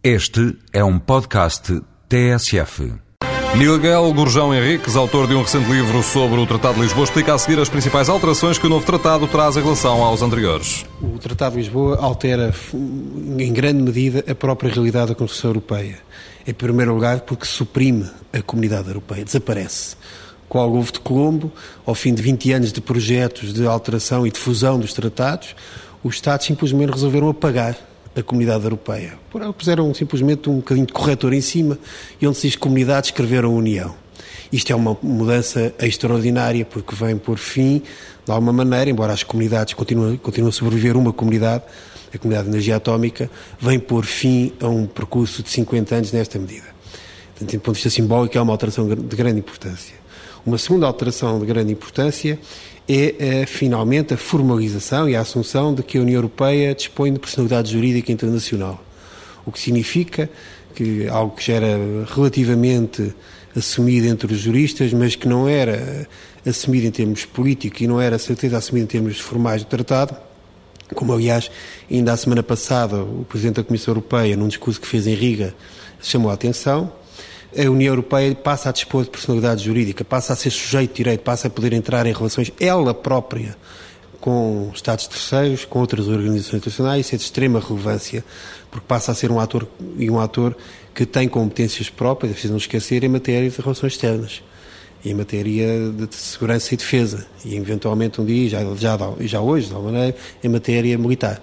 Este é um podcast TSF. Miguel Gurjão Henriques, autor de um recente livro sobre o Tratado de Lisboa, explica a seguir as principais alterações que o novo tratado traz em relação aos anteriores. O Tratado de Lisboa altera, em grande medida, a própria realidade da Constituição Europeia. Em primeiro lugar, porque suprime a comunidade europeia, desaparece. Com o Golfo de Colombo, ao fim de 20 anos de projetos de alteração e de fusão dos tratados, os Estados simplesmente resolveram apagar a comunidade europeia. Puseram simplesmente um bocadinho de corretor em cima e onde se diz comunidade escreveram União. Isto é uma mudança extraordinária porque vem por fim, de alguma maneira, embora as comunidades continuem, continuem a sobreviver uma comunidade, a comunidade de energia atómica, vem por fim a um percurso de 50 anos nesta medida. Portanto, do ponto de vista simbólico, é uma alteração de grande importância. Uma segunda alteração de grande importância é, é, finalmente a formalização e a assunção de que a União Europeia dispõe de personalidade jurídica internacional. O que significa que algo que já era relativamente assumido entre os juristas, mas que não era assumido em termos políticos e não era certeza assumido em termos formais do tratado, como aliás ainda a semana passada o Presidente da Comissão Europeia, num discurso que fez em Riga, chamou a atenção, a União Europeia passa a dispor de personalidade jurídica, passa a ser sujeito de direito, passa a poder entrar em relações ela própria com Estados terceiros, com outras organizações internacionais, isso é de extrema relevância, porque passa a ser um ator e um ator que tem competências próprias, é preciso não esquecer, em matéria de relações externas em matéria de segurança e defesa, e eventualmente um dia, já, já, já hoje, de alguma maneira, em matéria militar.